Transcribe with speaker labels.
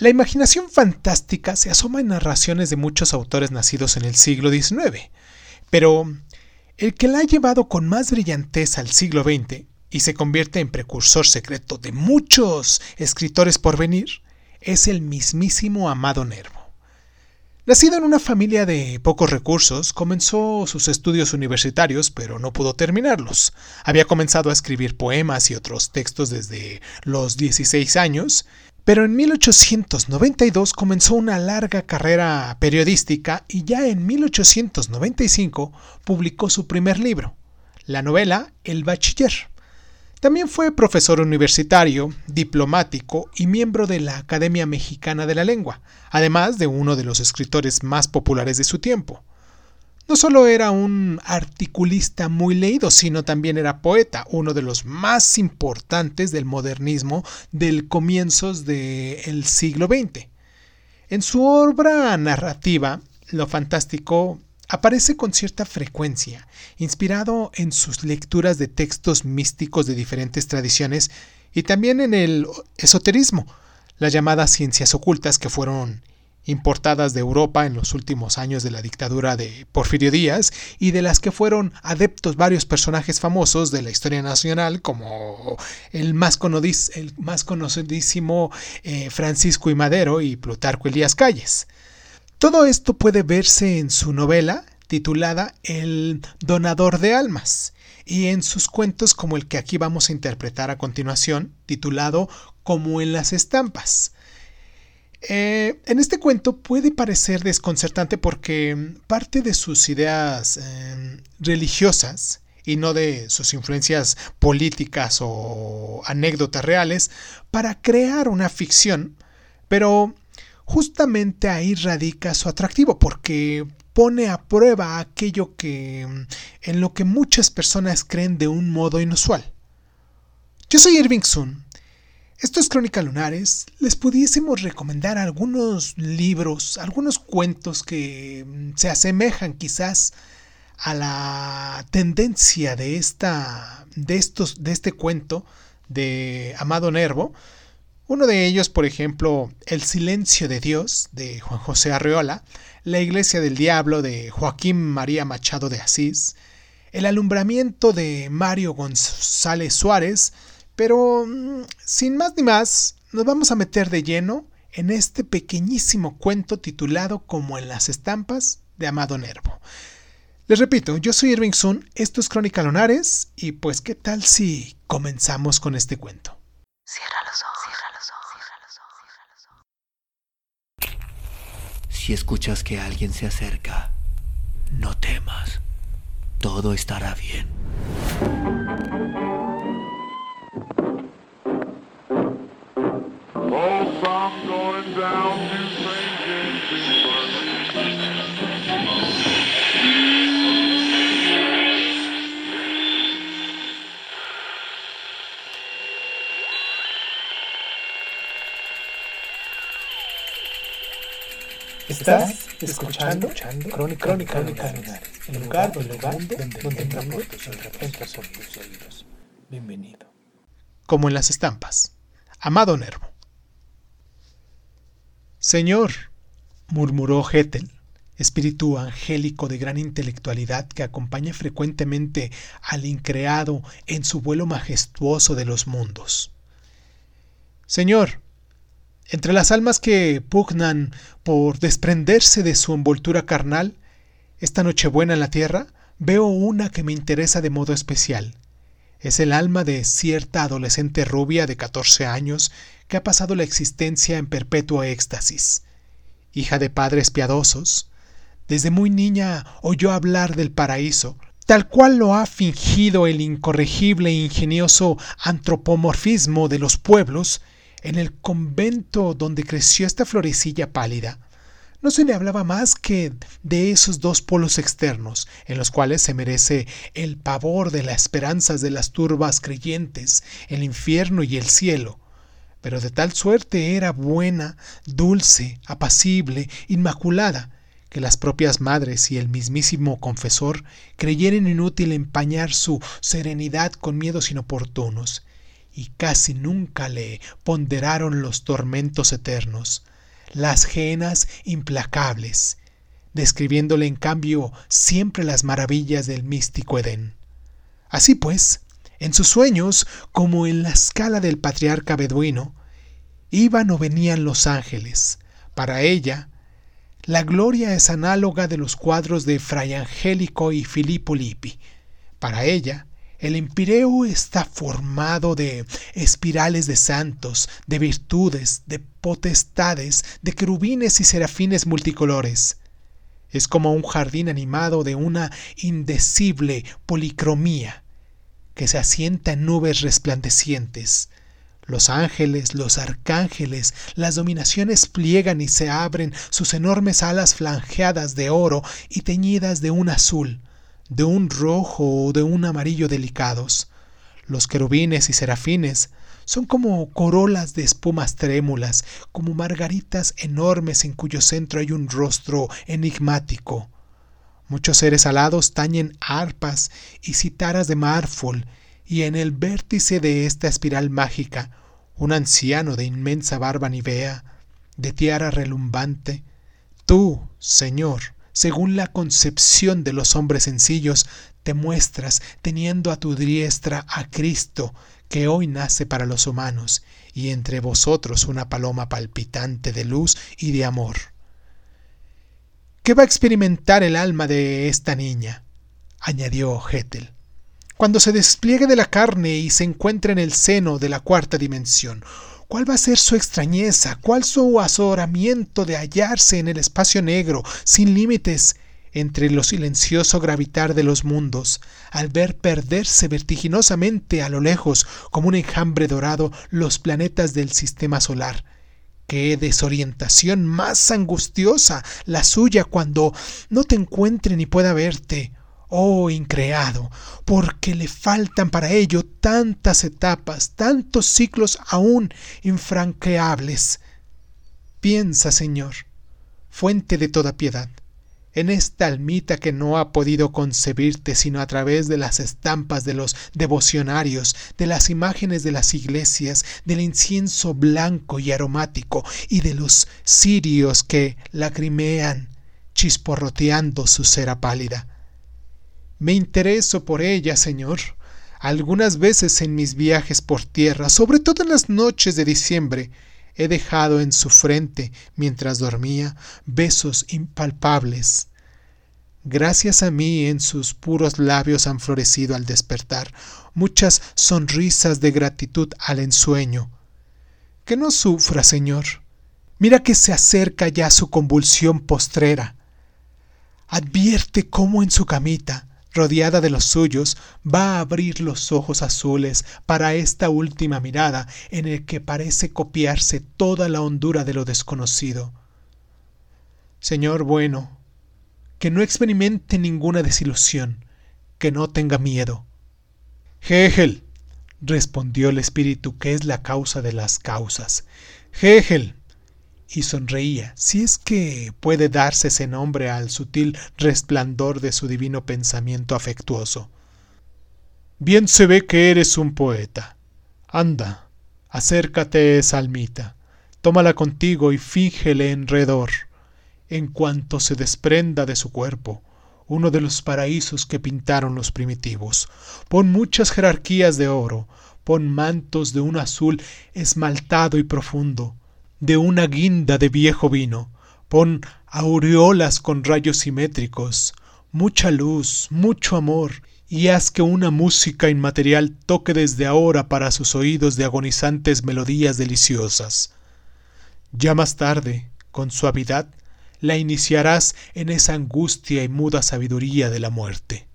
Speaker 1: La imaginación fantástica se asoma en narraciones de muchos autores nacidos en el siglo XIX, pero el que la ha llevado con más brillantez al siglo XX y se convierte en precursor secreto de muchos escritores por venir es el mismísimo Amado Nervo. Nacido en una familia de pocos recursos, comenzó sus estudios universitarios, pero no pudo terminarlos. Había comenzado a escribir poemas y otros textos desde los 16 años, pero en 1892 comenzó una larga carrera periodística y ya en 1895 publicó su primer libro, la novela El Bachiller. También fue profesor universitario, diplomático y miembro de la Academia Mexicana de la Lengua, además de uno de los escritores más populares de su tiempo. No solo era un articulista muy leído, sino también era poeta, uno de los más importantes del modernismo del comienzos del siglo XX. En su obra narrativa, lo fantástico aparece con cierta frecuencia, inspirado en sus lecturas de textos místicos de diferentes tradiciones y también en el esoterismo, las llamadas ciencias ocultas que fueron importadas de Europa en los últimos años de la dictadura de Porfirio Díaz y de las que fueron adeptos varios personajes famosos de la historia nacional como el más, el más conocidísimo eh, Francisco y Madero y Plutarco Elías Calles. Todo esto puede verse en su novela titulada El donador de almas y en sus cuentos como el que aquí vamos a interpretar a continuación, titulado Como en las estampas. Eh, en este cuento puede parecer desconcertante porque parte de sus ideas eh, religiosas y no de sus influencias políticas o anécdotas reales para crear una ficción, pero justamente ahí radica su atractivo, porque pone a prueba aquello que en lo que muchas personas creen de un modo inusual. Yo soy Irving Sun. Esto es Crónica Lunares. Les pudiésemos recomendar algunos libros, algunos cuentos que mm, se asemejan quizás a la tendencia de esta de estos de este cuento de Amado Nervo uno de ellos, por ejemplo, El silencio de Dios de Juan José Arreola, La iglesia del diablo de Joaquín María Machado de Asís, El alumbramiento de Mario González Suárez, pero mm, sin más ni más, nos vamos a meter de lleno en este pequeñísimo cuento titulado Como en las estampas de Amado Nervo. Les repito, yo soy Irving Sun, esto es Crónica Lonares y pues qué tal si comenzamos con este cuento. Cierra los ojos.
Speaker 2: Si escuchas que alguien se acerca, no temas. Todo estará bien.
Speaker 1: Estás escuchando, escuchando Crónica, Crónica, Crónica el lugar, el lugar donde, donde, donde entra por tus oídos. Bienvenido. Como en las estampas. Amado Nervo. Señor, murmuró Hetel, espíritu angélico de gran intelectualidad que acompaña frecuentemente al increado en su vuelo majestuoso de los mundos. Señor, entre las almas que pugnan por desprenderse de su envoltura carnal, esta Nochebuena en la tierra, veo una que me interesa de modo especial. Es el alma de cierta adolescente rubia de 14 años que ha pasado la existencia en perpetuo éxtasis. Hija de padres piadosos, desde muy niña oyó hablar del paraíso, tal cual lo ha fingido el incorregible e ingenioso antropomorfismo de los pueblos en el convento donde creció esta florecilla pálida, no se le hablaba más que de esos dos polos externos, en los cuales se merece el pavor de las esperanzas de las turbas creyentes, el infierno y el cielo. Pero de tal suerte era buena, dulce, apacible, inmaculada, que las propias madres y el mismísimo confesor creyeron inútil empañar su serenidad con miedos inoportunos, y casi nunca le ponderaron los tormentos eternos, las genas implacables, describiéndole en cambio siempre las maravillas del místico Edén. Así pues, en sus sueños, como en la escala del patriarca beduino, iban o venían los ángeles. Para ella, la gloria es análoga de los cuadros de Fray Angélico y Filippo Lippi. Para ella, el empireo está formado de espirales de santos, de virtudes, de potestades, de querubines y serafines multicolores. Es como un jardín animado de una indecible policromía que se asienta en nubes resplandecientes. Los ángeles, los arcángeles, las dominaciones pliegan y se abren sus enormes alas flanqueadas de oro y teñidas de un azul, de un rojo o de un amarillo delicados. Los querubines y serafines son como corolas de espumas trémulas, como margaritas enormes en cuyo centro hay un rostro enigmático. Muchos seres alados tañen arpas y citaras de mármol, y en el vértice de esta espiral mágica, un anciano de inmensa barba nivea, de tiara relumbante, tú, Señor, según la concepción de los hombres sencillos, te muestras teniendo a tu diestra a Cristo, que hoy nace para los humanos, y entre vosotros una paloma palpitante de luz y de amor. ¿Qué va a experimentar el alma de esta niña? añadió Hetel. Cuando se despliegue de la carne y se encuentre en el seno de la cuarta dimensión, ¿Cuál va a ser su extrañeza? ¿Cuál su azoramiento de hallarse en el espacio negro, sin límites, entre lo silencioso gravitar de los mundos, al ver perderse vertiginosamente a lo lejos, como un enjambre dorado, los planetas del sistema solar? Qué desorientación más angustiosa la suya cuando no te encuentre ni pueda verte, oh increado, porque le faltan para ello tantas etapas, tantos ciclos aún infranqueables. Piensa, Señor, fuente de toda piedad, en esta almita que no ha podido concebirte sino a través de las estampas de los devocionarios, de las imágenes de las iglesias, del incienso blanco y aromático y de los cirios que lacrimean, chisporroteando su cera pálida. Me intereso por ella, Señor. Algunas veces en mis viajes por tierra, sobre todo en las noches de diciembre, he dejado en su frente, mientras dormía, besos impalpables. Gracias a mí en sus puros labios han florecido al despertar muchas sonrisas de gratitud al ensueño. Que no sufra, Señor. Mira que se acerca ya su convulsión postrera. Advierte cómo en su camita, rodeada de los suyos, va a abrir los ojos azules para esta última mirada en el que parece copiarse toda la hondura de lo desconocido. Señor bueno, que no experimente ninguna desilusión, que no tenga miedo. Hegel, respondió el espíritu que es la causa de las causas. Hegel, y sonreía, si es que puede darse ese nombre al sutil resplandor de su divino pensamiento afectuoso. Bien se ve que eres un poeta. Anda, acércate esa almita, tómala contigo y fíngele enredor. En cuanto se desprenda de su cuerpo, uno de los paraísos que pintaron los primitivos. Pon muchas jerarquías de oro, pon mantos de un azul esmaltado y profundo, de una guinda de viejo vino, pon aureolas con rayos simétricos, mucha luz, mucho amor, y haz que una música inmaterial toque desde ahora para sus oídos de agonizantes melodías deliciosas. Ya más tarde, con suavidad, la iniciarás en esa angustia y muda sabiduría de la muerte.